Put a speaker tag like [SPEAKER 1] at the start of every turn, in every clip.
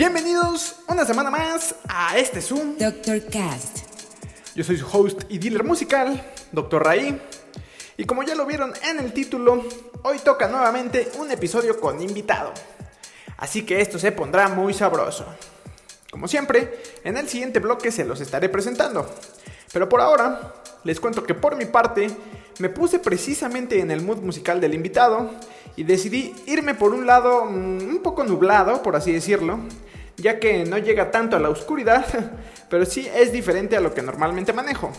[SPEAKER 1] Bienvenidos una semana más a este Zoom.
[SPEAKER 2] Dr. Cast.
[SPEAKER 1] Yo soy su host y dealer musical, Dr. Raí. Y como ya lo vieron en el título, hoy toca nuevamente un episodio con invitado. Así que esto se pondrá muy sabroso. Como siempre, en el siguiente bloque se los estaré presentando. Pero por ahora, les cuento que por mi parte, me puse precisamente en el mood musical del invitado y decidí irme por un lado mm, un poco nublado, por así decirlo, ya que no llega tanto a la oscuridad, pero sí es diferente a lo que normalmente manejo.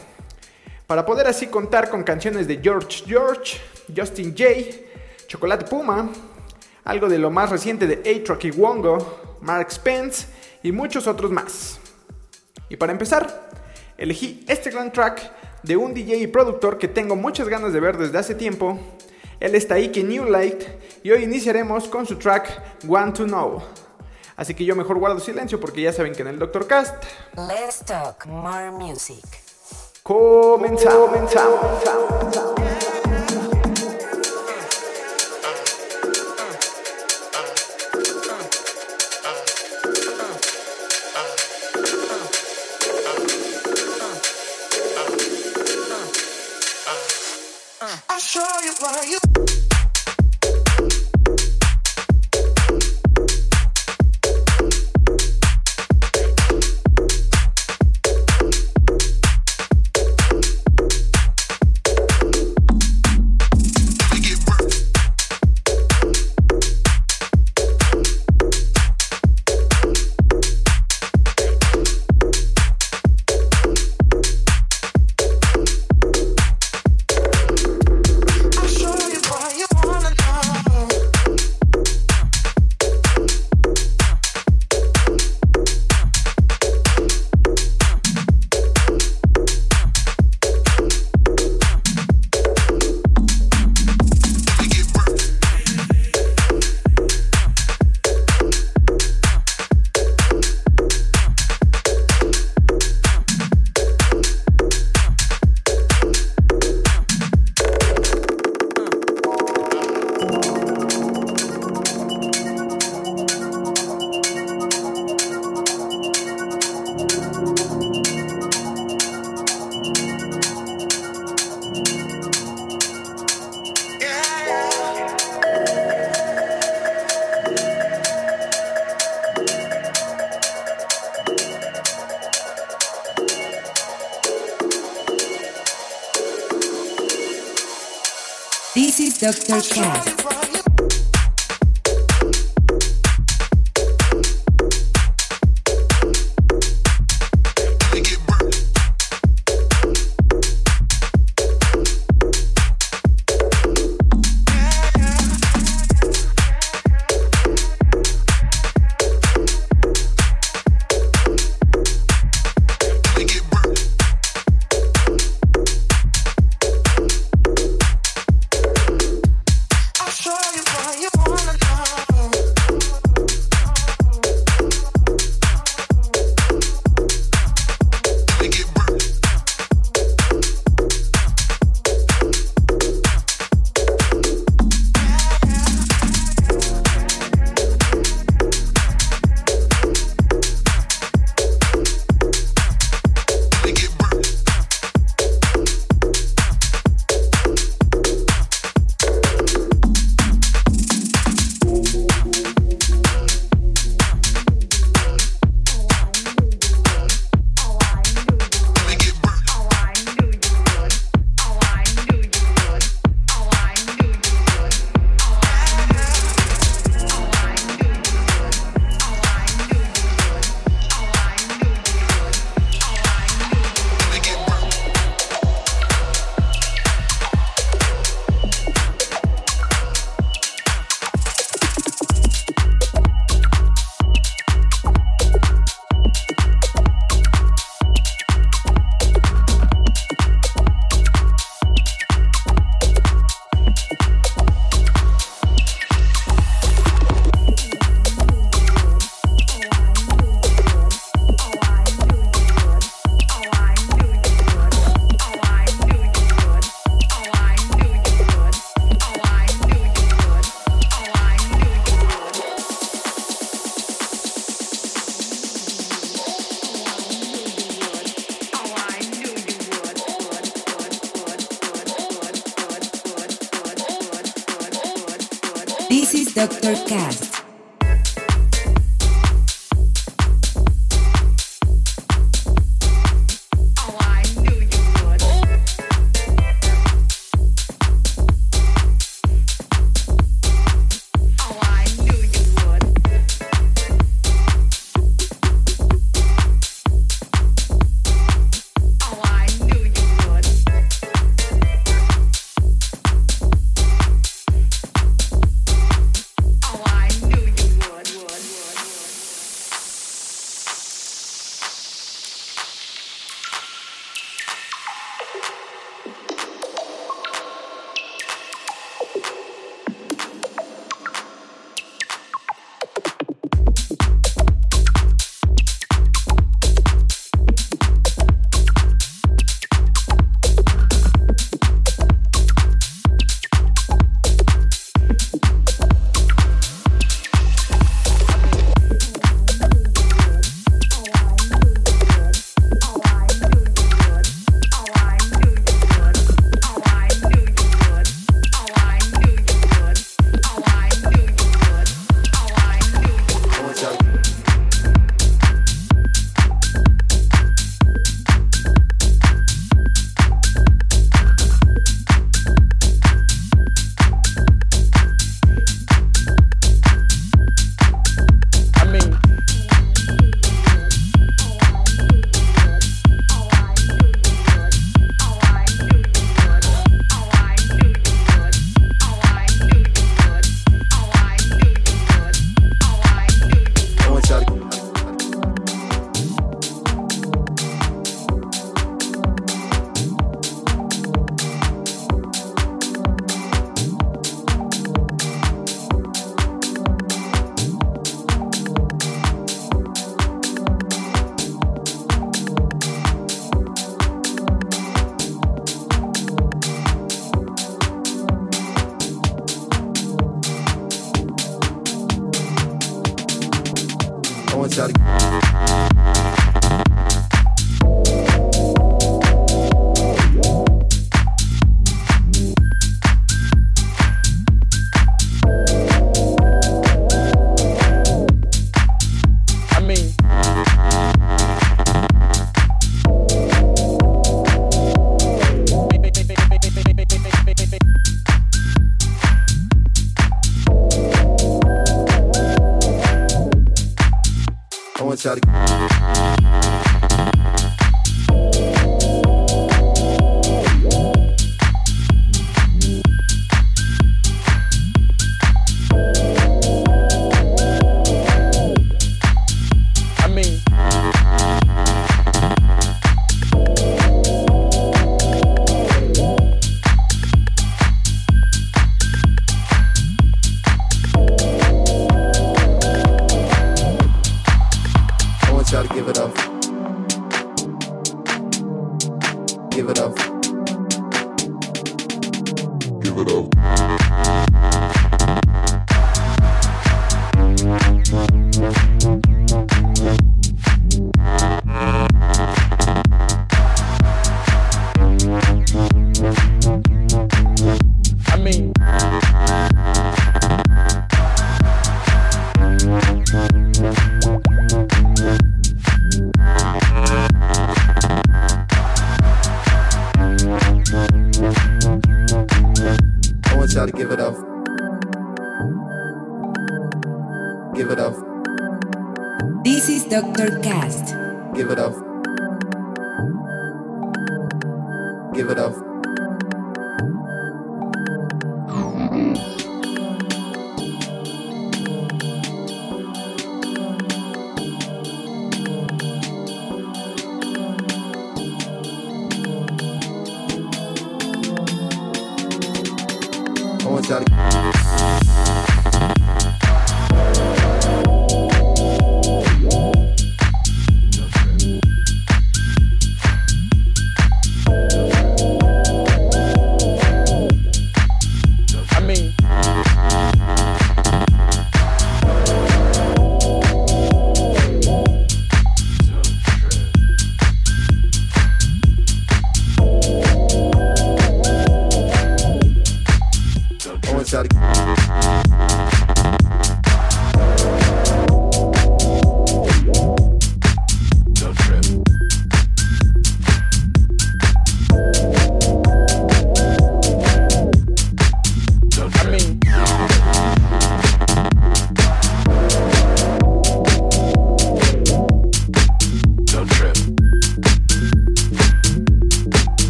[SPEAKER 1] Para poder así contar con canciones de George George, Justin Jay, Chocolate Puma, algo de lo más reciente de A-Track y Wongo, Mark Spence y muchos otros más. Y para empezar, elegí este gran track de un DJ y productor que tengo muchas ganas de ver desde hace tiempo. Él está ahí que New Light y hoy iniciaremos con su track Want to Know. Así que yo mejor guardo silencio porque ya saben que en el Doctor Cast
[SPEAKER 2] Let's talk more music.
[SPEAKER 1] comenzamos. comenzamos.
[SPEAKER 3] I'll you why you.
[SPEAKER 2] This is Dr. Cast.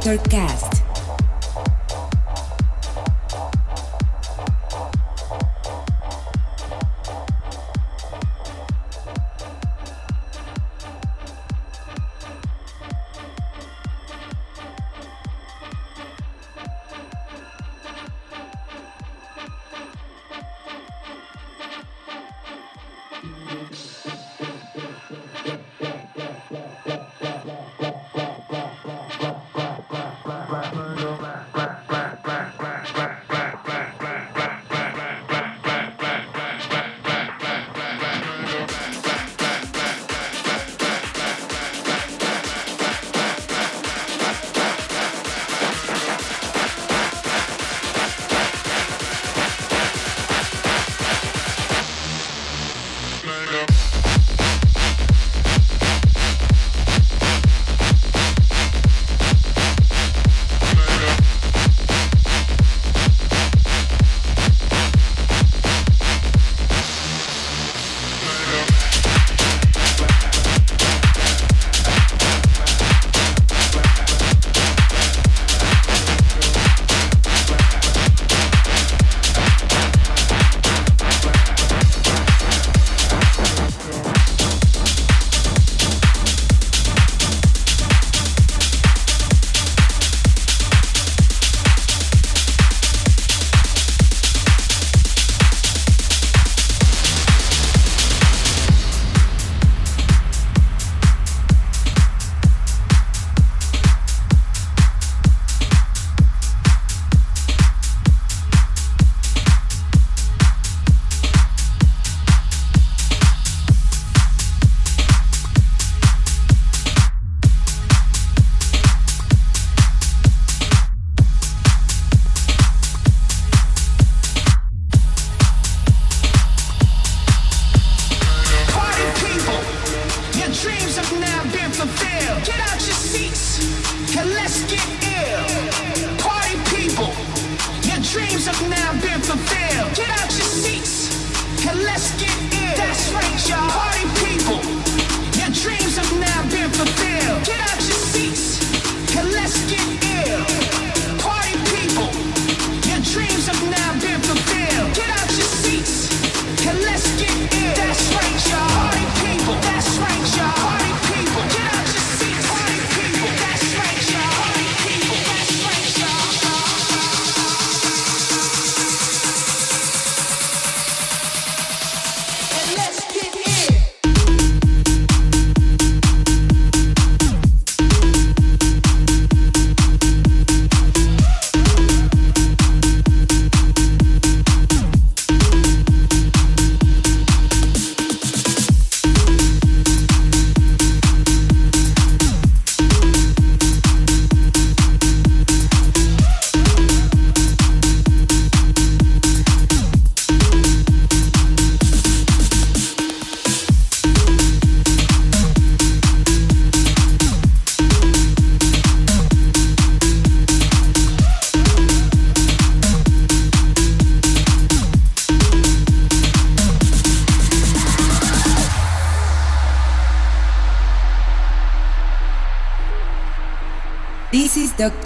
[SPEAKER 2] Aftercast.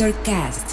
[SPEAKER 2] Is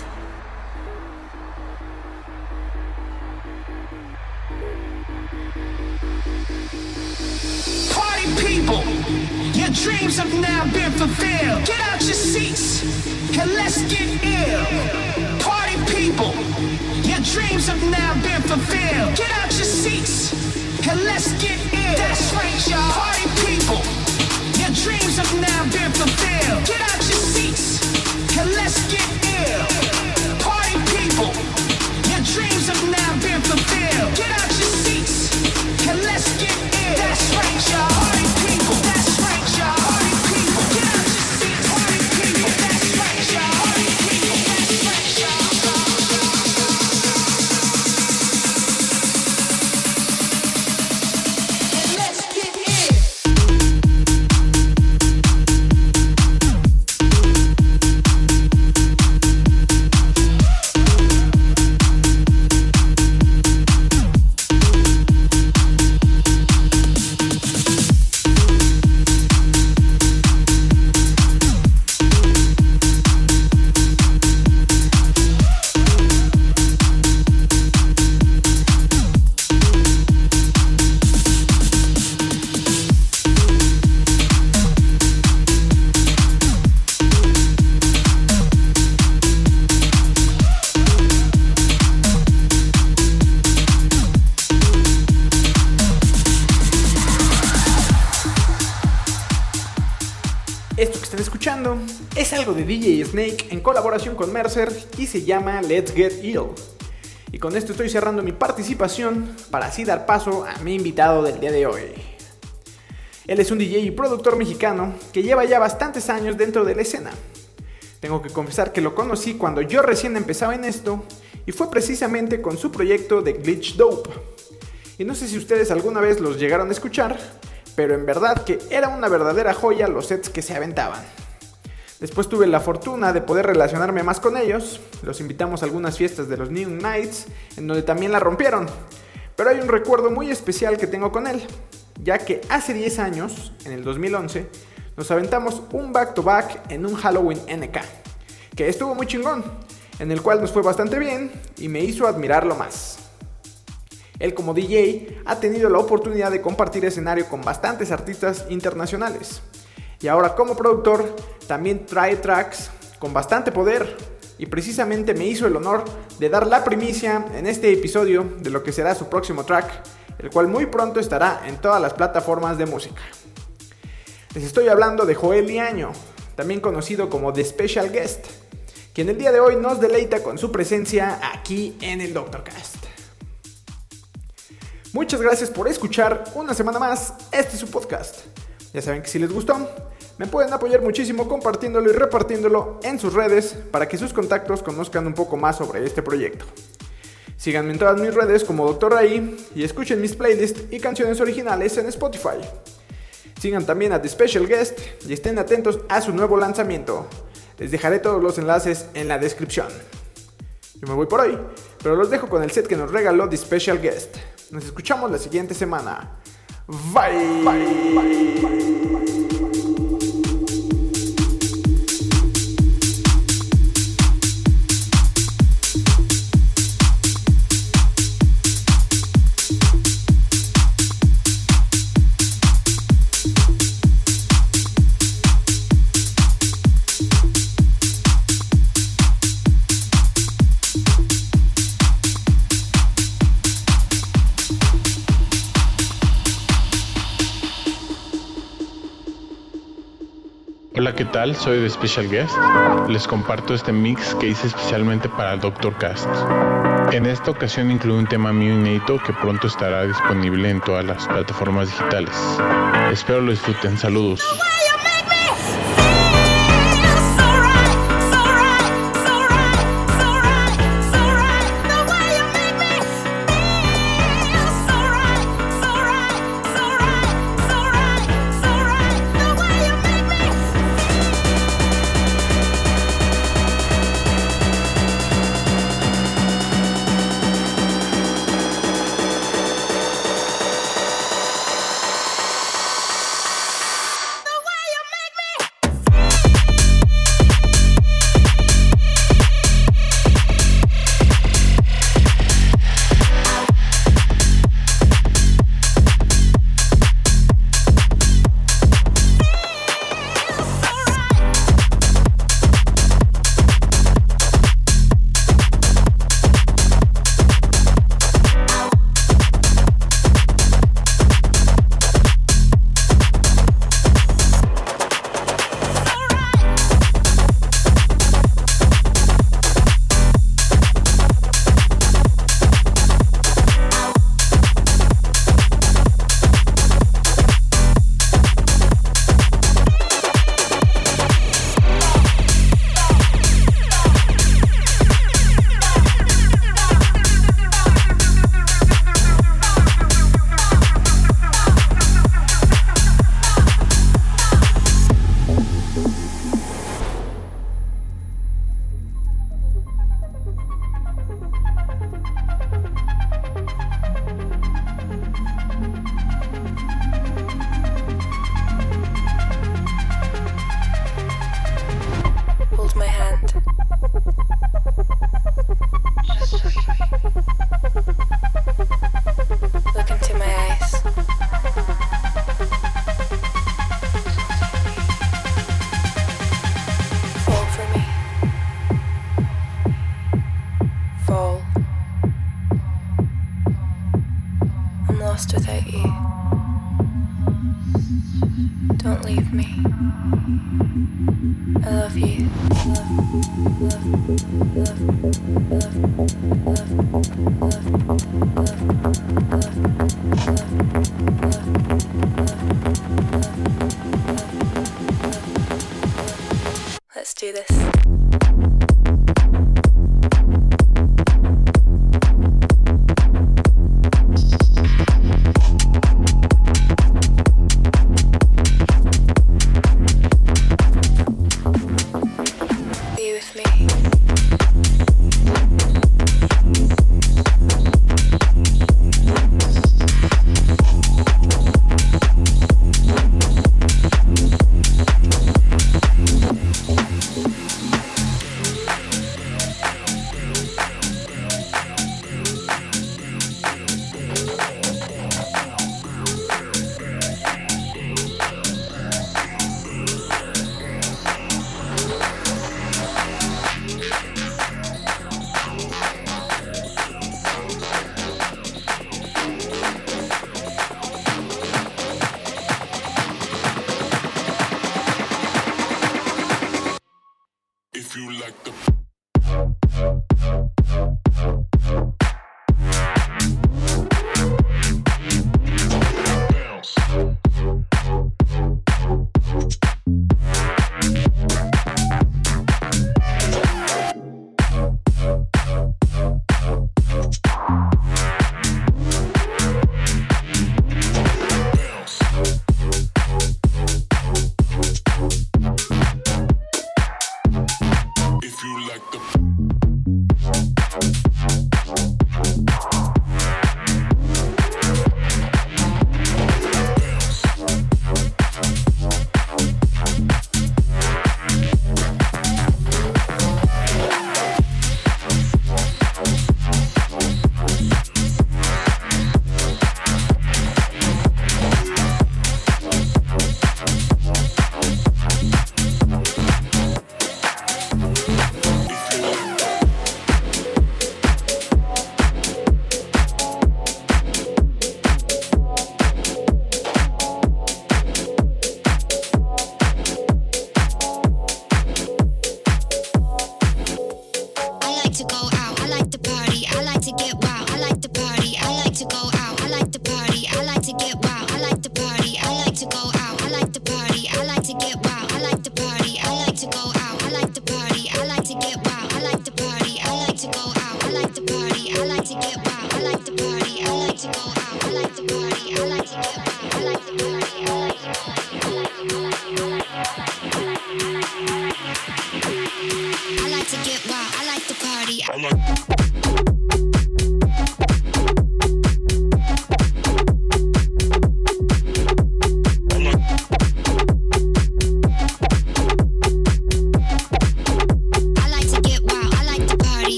[SPEAKER 1] Snake en colaboración con Mercer y se llama Let's Get Ill. Y con esto estoy cerrando mi participación para así dar paso a mi invitado del día de hoy. Él es un DJ y productor mexicano que lleva ya bastantes años dentro de la escena. Tengo que confesar que lo conocí cuando yo recién empezaba en esto y fue precisamente con su proyecto de Glitch Dope. Y no sé si ustedes alguna vez los llegaron a escuchar, pero en verdad que era una verdadera joya los sets que se aventaban. Después tuve la fortuna de poder relacionarme más con ellos, los invitamos a algunas fiestas de los New Nights, en donde también la rompieron. Pero hay un recuerdo muy especial que tengo con él, ya que hace 10 años, en el 2011, nos aventamos un back to back en un Halloween NK, que estuvo muy chingón, en el cual nos fue bastante bien y me hizo admirarlo más. Él como DJ ha tenido la oportunidad de compartir escenario con bastantes artistas internacionales. Y ahora como productor también trae tracks con bastante poder. Y precisamente me hizo el honor de dar la primicia en este episodio de lo que será su próximo track, el cual muy pronto estará en todas las plataformas de música. Les estoy hablando de Joel Liaño, también conocido como The Special Guest, quien el día de hoy nos deleita con su presencia aquí en el Doctorcast. Muchas gracias por escuchar una semana más este es su podcast. Ya saben que si les gustó, me pueden apoyar muchísimo compartiéndolo y repartiéndolo en sus redes para que sus contactos conozcan un poco más sobre este proyecto. Síganme en todas mis redes como Dr. Ray y escuchen mis playlists y canciones originales en Spotify. Sigan también a The Special Guest y estén atentos a su nuevo lanzamiento. Les dejaré todos los enlaces en la descripción. Yo me voy por hoy, pero los dejo con el set que nos regaló The Special Guest. Nos escuchamos la siguiente semana. Bye. bye, bye, bye.
[SPEAKER 4] Soy The Special Guest. Les comparto este mix que hice especialmente para Doctor Cast. En esta ocasión incluye un tema mío inédito que pronto estará disponible en todas las plataformas digitales. Espero lo disfruten. Saludos.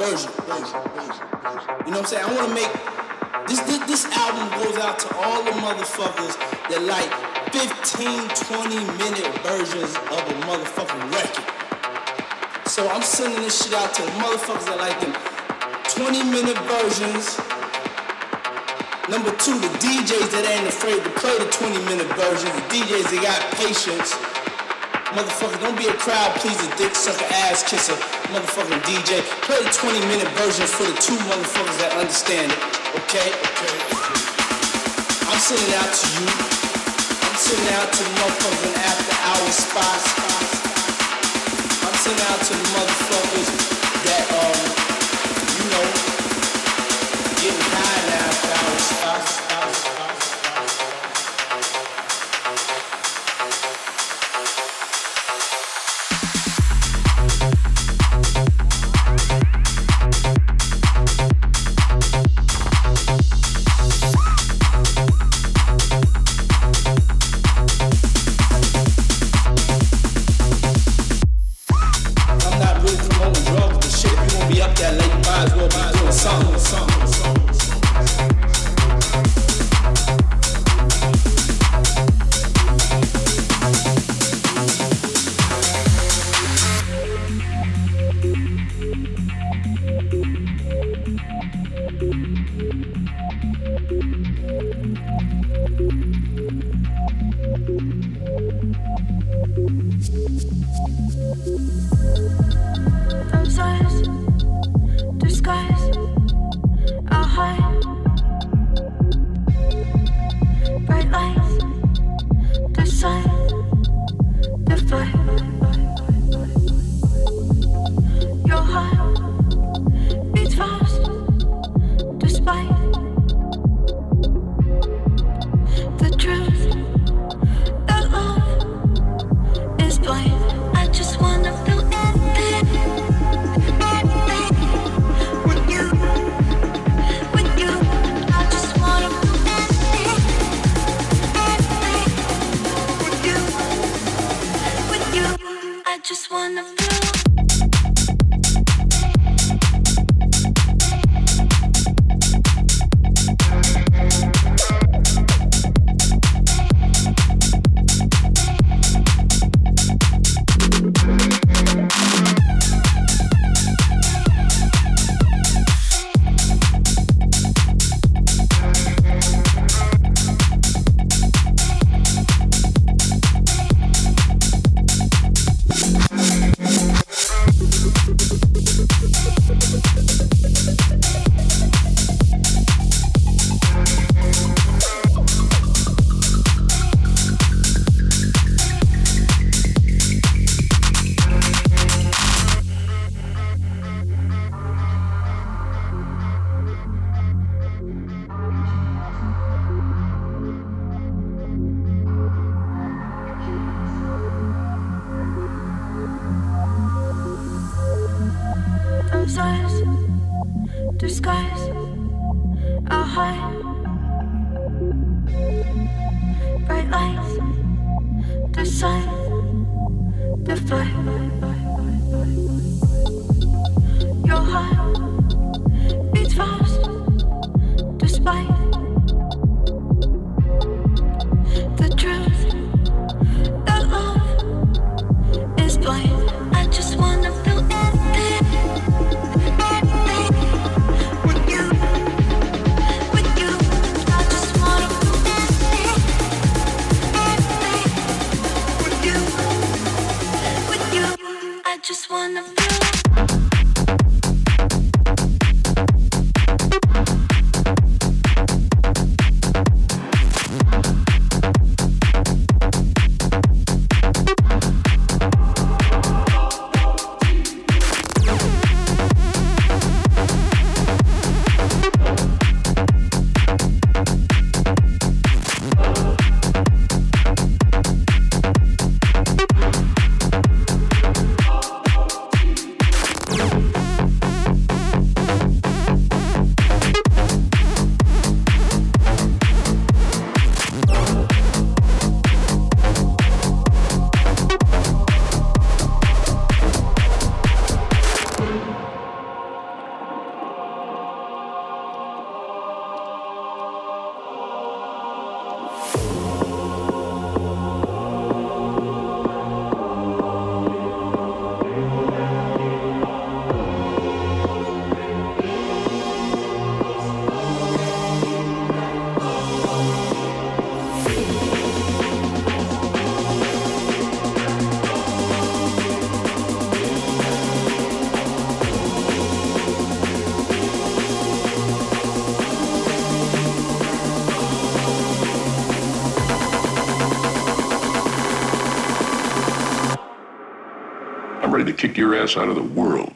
[SPEAKER 5] Version. You know what I'm saying? I wanna make this, this this album goes out to all the motherfuckers that like 15, 20 minute versions of a motherfucking record. So I'm sending this shit out to the motherfuckers that like them 20 minute versions. Number two, the DJs that ain't afraid to play the 20 minute versions. The DJs that got patience. Motherfucker, don't be a crowd pleaser, dick sucker, ass kisser, motherfucking DJ. Play the 20 minute version for the two motherfuckers that understand it. Okay? Okay. okay. I'm sending out to you. I'm sending out to the motherfuckers in after hour spots. I'm sending out to the motherfuckers
[SPEAKER 6] disguise, disguise,
[SPEAKER 7] I'll hide. Kick your ass out of the world.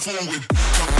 [SPEAKER 8] forward.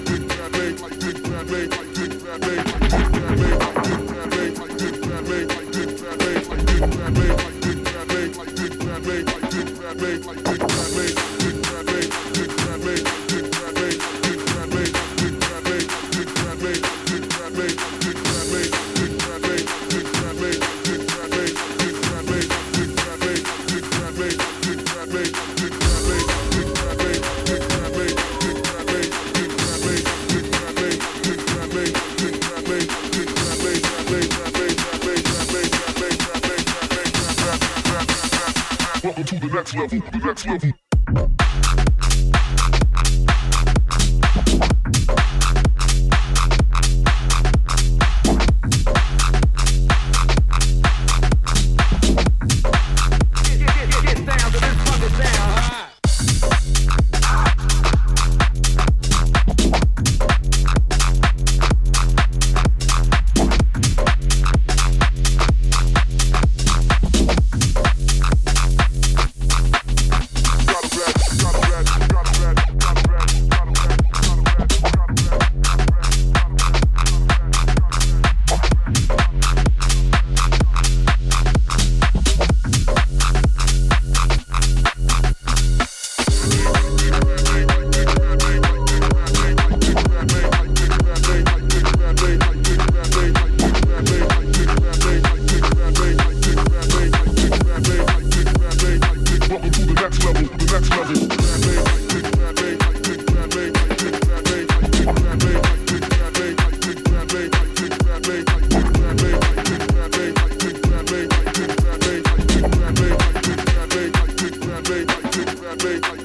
[SPEAKER 8] level, the next level. Thank
[SPEAKER 9] you.